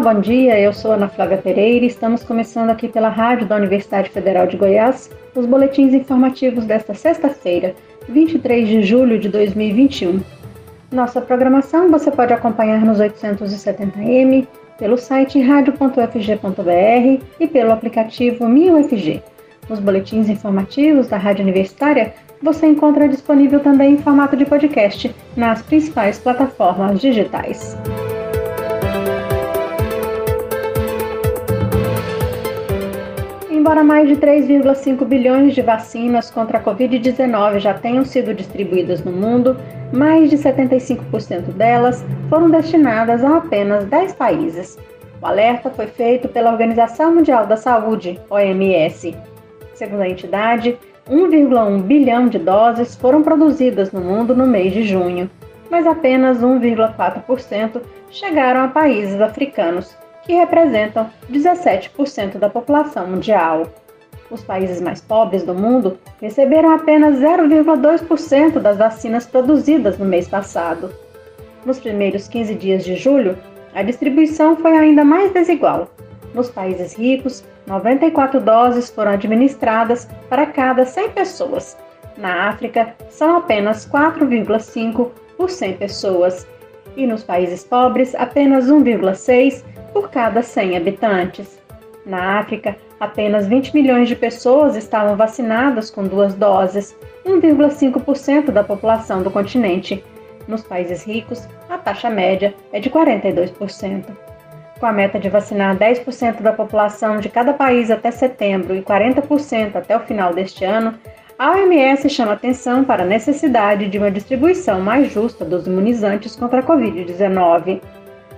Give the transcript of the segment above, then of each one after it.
Olá, bom dia. Eu sou Ana Flávia Pereira e estamos começando aqui pela Rádio da Universidade Federal de Goiás os boletins informativos desta sexta-feira, 23 de julho de 2021. Nossa programação você pode acompanhar nos 870m, pelo site radio.fg.br e pelo aplicativo MinUFG. Os boletins informativos da Rádio Universitária você encontra disponível também em formato de podcast nas principais plataformas digitais. Embora mais de 3,5 bilhões de vacinas contra a Covid-19 já tenham sido distribuídas no mundo, mais de 75% delas foram destinadas a apenas 10 países. O alerta foi feito pela Organização Mundial da Saúde, OMS. Segundo a entidade, 1,1 bilhão de doses foram produzidas no mundo no mês de junho, mas apenas 1,4% chegaram a países africanos, que representam 17% da população mundial. Os países mais pobres do mundo receberam apenas 0,2% das vacinas produzidas no mês passado. Nos primeiros 15 dias de julho, a distribuição foi ainda mais desigual. Nos países ricos, 94 doses foram administradas para cada 100 pessoas. Na África, são apenas 4,5 por 100 pessoas. E nos países pobres, apenas 1,6 por cada 100 habitantes. Na África, apenas 20 milhões de pessoas estavam vacinadas com duas doses, 1,5% da população do continente. Nos países ricos, a taxa média é de 42%. Com a meta de vacinar 10% da população de cada país até setembro e 40% até o final deste ano, a OMS chama atenção para a necessidade de uma distribuição mais justa dos imunizantes contra a Covid-19.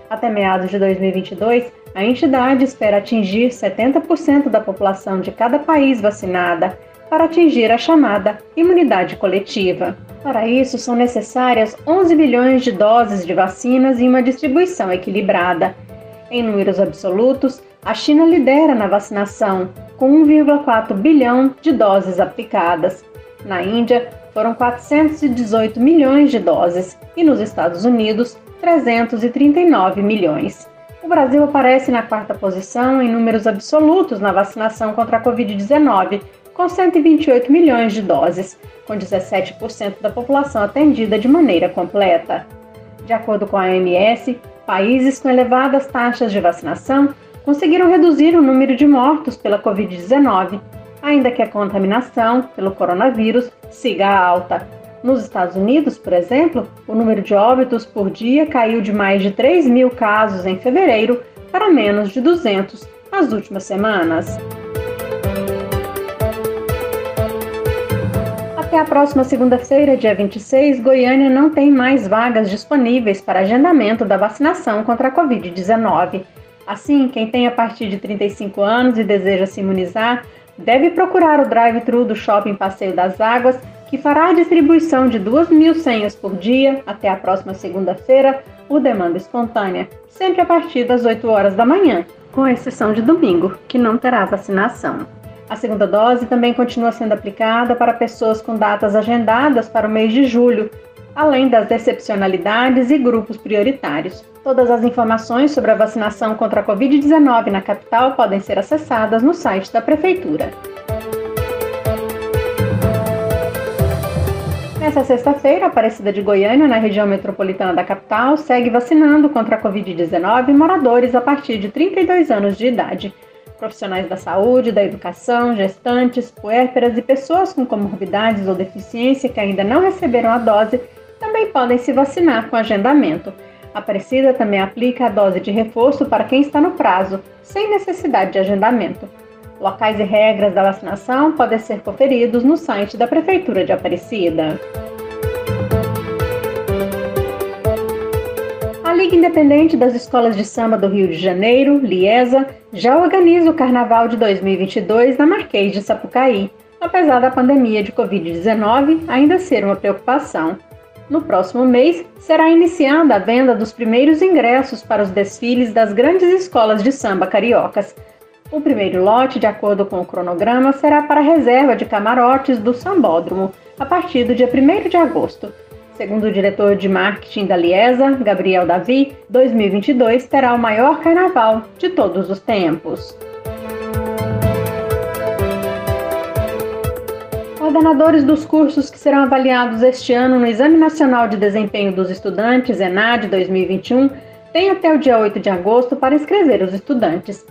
Até meados de 2022, a entidade espera atingir 70% da população de cada país vacinada para atingir a chamada imunidade coletiva. Para isso, são necessárias 11 bilhões de doses de vacinas e uma distribuição equilibrada. Em números absolutos, a China lidera na vacinação, com 1,4 bilhão de doses aplicadas. Na Índia, foram 418 milhões de doses e nos Estados Unidos, 339 milhões. O Brasil aparece na quarta posição em números absolutos na vacinação contra a Covid-19, com 128 milhões de doses, com 17% da população atendida de maneira completa. De acordo com a OMS, países com elevadas taxas de vacinação conseguiram reduzir o número de mortos pela Covid-19, ainda que a contaminação pelo coronavírus siga alta. Nos Estados Unidos, por exemplo, o número de óbitos por dia caiu de mais de 3 mil casos em fevereiro para menos de 200 nas últimas semanas. Até a próxima segunda-feira, dia 26, Goiânia não tem mais vagas disponíveis para agendamento da vacinação contra a Covid-19. Assim, quem tem a partir de 35 anos e deseja se imunizar deve procurar o drive-thru do Shopping Passeio das Águas que fará a distribuição de 2 mil senhas por dia até a próxima segunda-feira por demanda espontânea, sempre a partir das 8 horas da manhã, com exceção de domingo, que não terá vacinação. A segunda dose também continua sendo aplicada para pessoas com datas agendadas para o mês de julho, além das excepcionalidades e grupos prioritários. Todas as informações sobre a vacinação contra a Covid-19 na capital podem ser acessadas no site da Prefeitura. Nessa sexta-feira, a Aparecida de Goiânia, na região metropolitana da capital, segue vacinando contra a Covid-19 moradores a partir de 32 anos de idade. Profissionais da saúde, da educação, gestantes, puérperas e pessoas com comorbidades ou deficiência que ainda não receberam a dose também podem se vacinar com agendamento. A Aparecida também aplica a dose de reforço para quem está no prazo, sem necessidade de agendamento. Locais e regras da vacinação podem ser conferidos no site da Prefeitura de Aparecida. A Liga Independente das Escolas de Samba do Rio de Janeiro, Liesa, já organiza o Carnaval de 2022 na Marquês de Sapucaí, apesar da pandemia de Covid-19 ainda ser uma preocupação. No próximo mês, será iniciada a venda dos primeiros ingressos para os desfiles das grandes escolas de samba cariocas, o primeiro lote, de acordo com o cronograma, será para reserva de camarotes do Sambódromo, a partir do dia 1 de agosto. Segundo o diretor de marketing da Liesa, Gabriel Davi, 2022 terá o maior carnaval de todos os tempos. Coordenadores dos cursos que serão avaliados este ano no Exame Nacional de Desempenho dos Estudantes, ENAD 2021, têm até o dia 8 de agosto para inscrever os estudantes.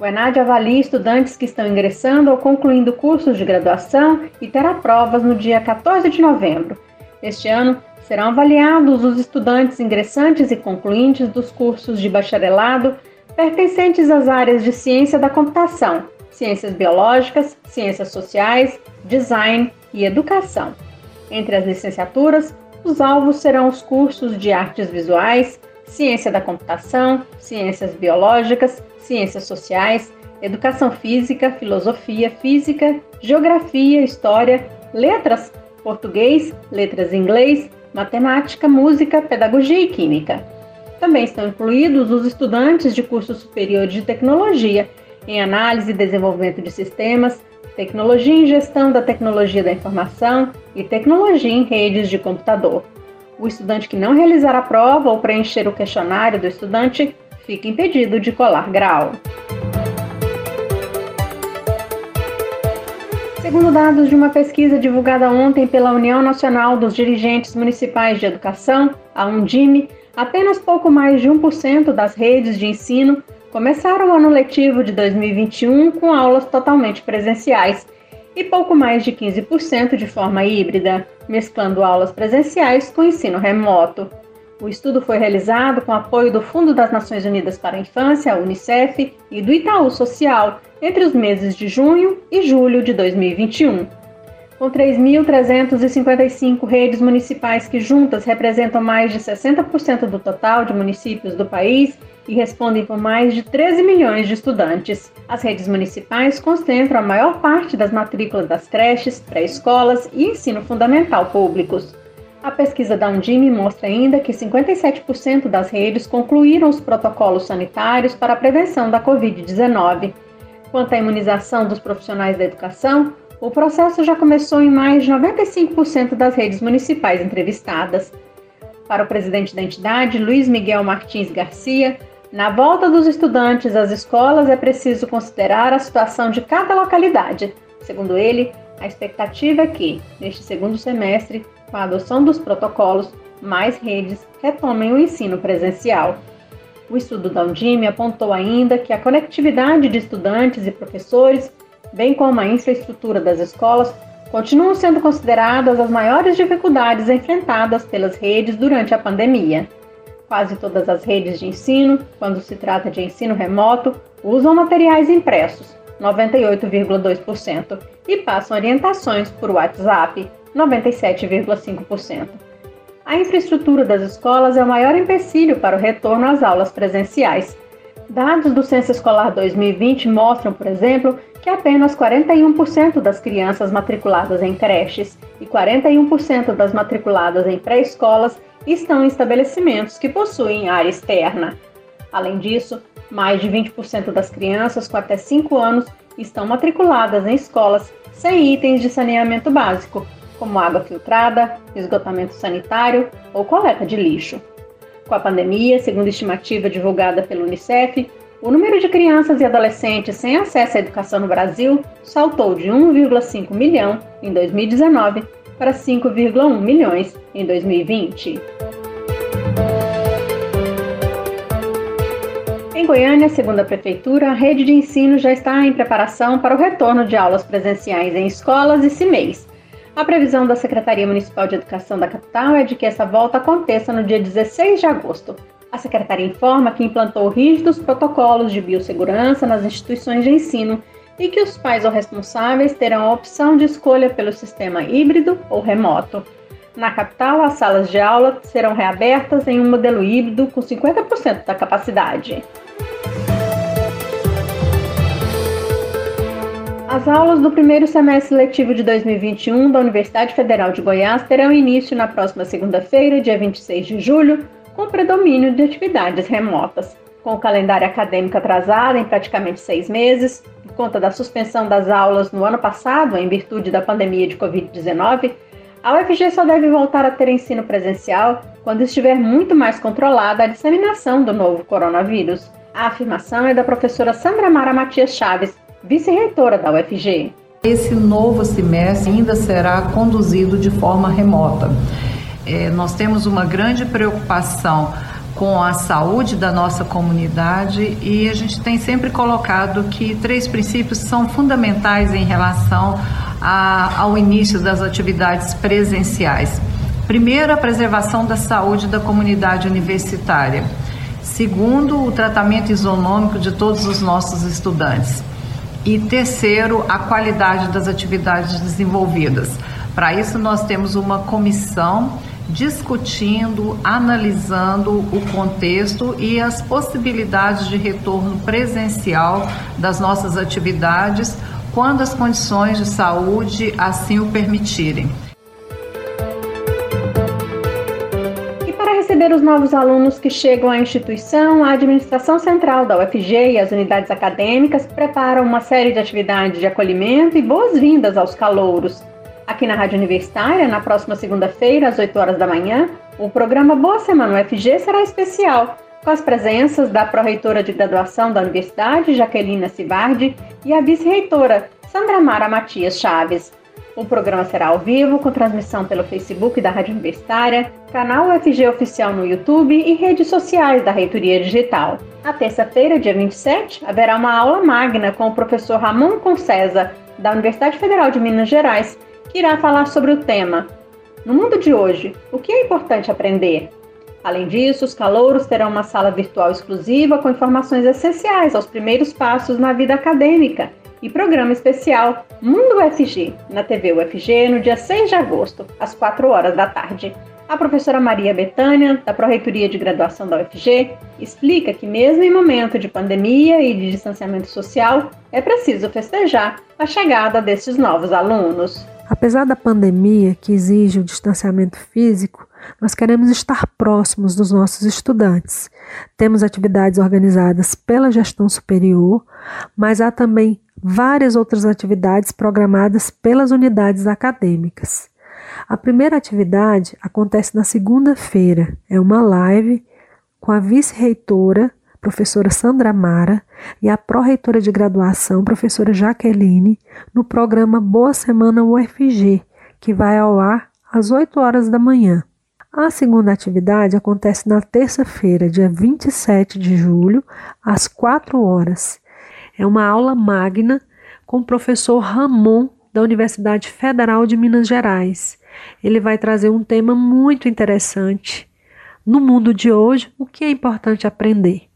O ENAD avalia estudantes que estão ingressando ou concluindo cursos de graduação e terá provas no dia 14 de novembro. Este ano, serão avaliados os estudantes ingressantes e concluintes dos cursos de bacharelado pertencentes às áreas de ciência da computação, ciências biológicas, ciências sociais, design e educação. Entre as licenciaturas, os alvos serão os cursos de artes visuais, ciência da computação, ciências biológicas, ciências sociais, educação física, filosofia, física, geografia, história, letras, português, letras em inglês, matemática, música, pedagogia e química. Também estão incluídos os estudantes de curso superior de tecnologia, em análise e desenvolvimento de sistemas, tecnologia em gestão da tecnologia da informação e tecnologia em redes de computador. O estudante que não realizar a prova ou preencher o questionário do estudante fica impedido de colar grau. Segundo dados de uma pesquisa divulgada ontem pela União Nacional dos Dirigentes Municipais de Educação, a Undime, apenas pouco mais de 1% das redes de ensino começaram o ano letivo de 2021 com aulas totalmente presenciais e pouco mais de 15% de forma híbrida, mesclando aulas presenciais com ensino remoto. O estudo foi realizado com apoio do Fundo das Nações Unidas para a Infância, Unicef, e do Itaú Social, entre os meses de junho e julho de 2021. Com 3.355 redes municipais que juntas representam mais de 60% do total de municípios do país e respondem por mais de 13 milhões de estudantes. As redes municipais concentram a maior parte das matrículas das creches, pré-escolas e ensino fundamental públicos. A pesquisa da Undime mostra ainda que 57% das redes concluíram os protocolos sanitários para a prevenção da Covid-19. Quanto à imunização dos profissionais da educação, o processo já começou em mais de 95% das redes municipais entrevistadas. Para o presidente da entidade, Luiz Miguel Martins Garcia, na volta dos estudantes às escolas é preciso considerar a situação de cada localidade. Segundo ele, a expectativa é que, neste segundo semestre, com a adoção dos protocolos, mais redes retomem o ensino presencial. O estudo da Undime apontou ainda que a conectividade de estudantes e professores, bem como a infraestrutura das escolas, continuam sendo consideradas as maiores dificuldades enfrentadas pelas redes durante a pandemia. Quase todas as redes de ensino, quando se trata de ensino remoto, usam materiais impressos, 98,2%, e passam orientações por WhatsApp, 97,5%. A infraestrutura das escolas é o maior empecilho para o retorno às aulas presenciais. Dados do Censo Escolar 2020 mostram, por exemplo, que apenas 41% das crianças matriculadas em creches e 41% das matriculadas em pré-escolas estão em estabelecimentos que possuem área externa. Além disso, mais de 20% das crianças com até 5 anos estão matriculadas em escolas sem itens de saneamento básico, como água filtrada, esgotamento sanitário ou coleta de lixo. Com a pandemia, segundo estimativa divulgada pelo Unicef, o número de crianças e adolescentes sem acesso à educação no Brasil saltou de 1,5 milhão em 2019 para 5,1 milhões em 2020. Em Goiânia, segundo a Prefeitura, a rede de ensino já está em preparação para o retorno de aulas presenciais em escolas e CIMEIs, a previsão da Secretaria Municipal de Educação da capital é de que essa volta aconteça no dia 16 de agosto. A secretaria informa que implantou rígidos protocolos de biossegurança nas instituições de ensino e que os pais ou responsáveis terão a opção de escolha pelo sistema híbrido ou remoto. Na capital, as salas de aula serão reabertas em um modelo híbrido com 50% da capacidade. As aulas do primeiro semestre letivo de 2021 da Universidade Federal de Goiás terão início na próxima segunda-feira, dia 26 de julho, com predomínio de atividades remotas. Com o calendário acadêmico atrasado em praticamente seis meses, por conta da suspensão das aulas no ano passado, em virtude da pandemia de Covid-19, A UFG só deve voltar a ter ensino presencial quando estiver muito mais controlada a disseminação do novo coronavírus. A afirmação é da professora Sandra Mara Matias Chaves, vice-reitora da UFG. Esse novo semestre ainda será conduzido de forma remota. É, nós temos uma grande preocupação com a saúde da nossa comunidade e a gente tem sempre colocado que três princípios são fundamentais em relação a, ao início das atividades presenciais. Primeiro, a preservação da saúde da comunidade universitária. Segundo, o tratamento isonômico de todos os nossos estudantes. E terceiro, a qualidade das atividades desenvolvidas. Para isso, nós temos uma comissão discutindo, analisando o contexto e as possibilidades de retorno presencial das nossas atividades quando as condições de saúde assim o permitirem. E para receber os novos alunos que chegam à instituição, a administração central da UFG e as unidades acadêmicas preparam uma série de atividades de acolhimento e boas-vindas aos calouros. Aqui na Rádio Universitária, na próxima segunda-feira, às 8 horas da manhã, o programa Boa Semana UFG será especial, com as presenças da pró-reitora de graduação da Universidade, Jaquelina Cibardi, e a vice-reitora, Sandra Mara Matias Chaves. O programa será ao vivo, com transmissão pelo Facebook da Rádio Universitária, canal UFG Oficial no YouTube e redes sociais da Reitoria Digital. Na terça-feira, dia 27, haverá uma aula magna com o professor Ramon Concesa, da Universidade Federal de Minas Gerais, irá falar sobre o tema No mundo de hoje, o que é importante aprender? Além disso, os calouros terão uma sala virtual exclusiva com informações essenciais aos primeiros passos na vida acadêmica e programa especial Mundo UFG, na TV UFG, no dia 6 de agosto, às 4 horas da tarde. A professora Maria Betânia, da Proreitoria de Graduação da UFG, explica que, mesmo em momento de pandemia e de distanciamento social, é preciso festejar a chegada desses novos alunos. Apesar da pandemia que exige o distanciamento físico, nós queremos estar próximos dos nossos estudantes. Temos atividades organizadas pela gestão superior, mas há também várias outras atividades programadas pelas unidades acadêmicas. A primeira atividade acontece na segunda-feira, é uma live com a vice-reitora professora Sandra Mara, e a pró-reitora de graduação, professora Jaqueline, no programa Boa Semana UFG, que vai ao ar às 8 horas da manhã. A segunda atividade acontece na terça-feira, dia 27 de julho, às 4 horas. É uma aula magna com o professor Ramon, da Universidade Federal de Minas Gerais. Ele vai trazer um tema muito interessante. No mundo de hoje, o que é importante aprender?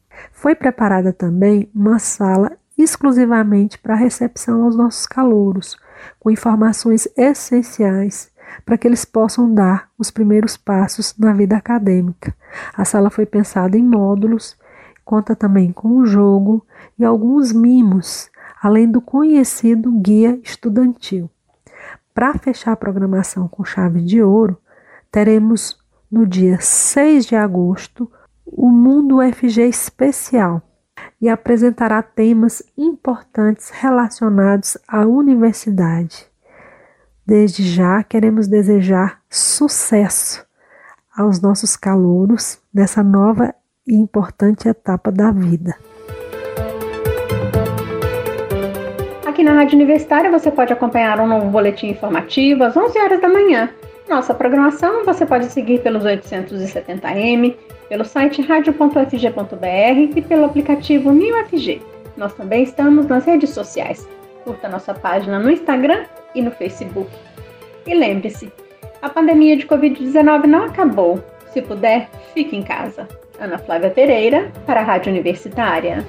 Foi preparada também uma sala exclusivamente para recepção aos nossos calouros, com informações essenciais para que eles possam dar os primeiros passos na vida acadêmica. A sala foi pensada em módulos, conta também com um jogo e alguns mimos, além do conhecido guia estudantil. Para fechar a programação com chave de ouro, teremos no dia 6 de agosto o Mundo UFG Especial e apresentará temas importantes relacionados à universidade. Desde já queremos desejar sucesso aos nossos calouros nessa nova e importante etapa da vida. Aqui na Rádio Universitária você pode acompanhar um novo boletim informativo às 11 horas da manhã. Nossa programação você pode seguir pelos 870m pelo site radio.fg.br e pelo aplicativo MinUFG. Nós também estamos nas redes sociais. Curta nossa página no Instagram e no Facebook. E lembre-se, a pandemia de Covid-19 não acabou. Se puder, fique em casa. Ana Flávia Pereira, para a Rádio Universitária.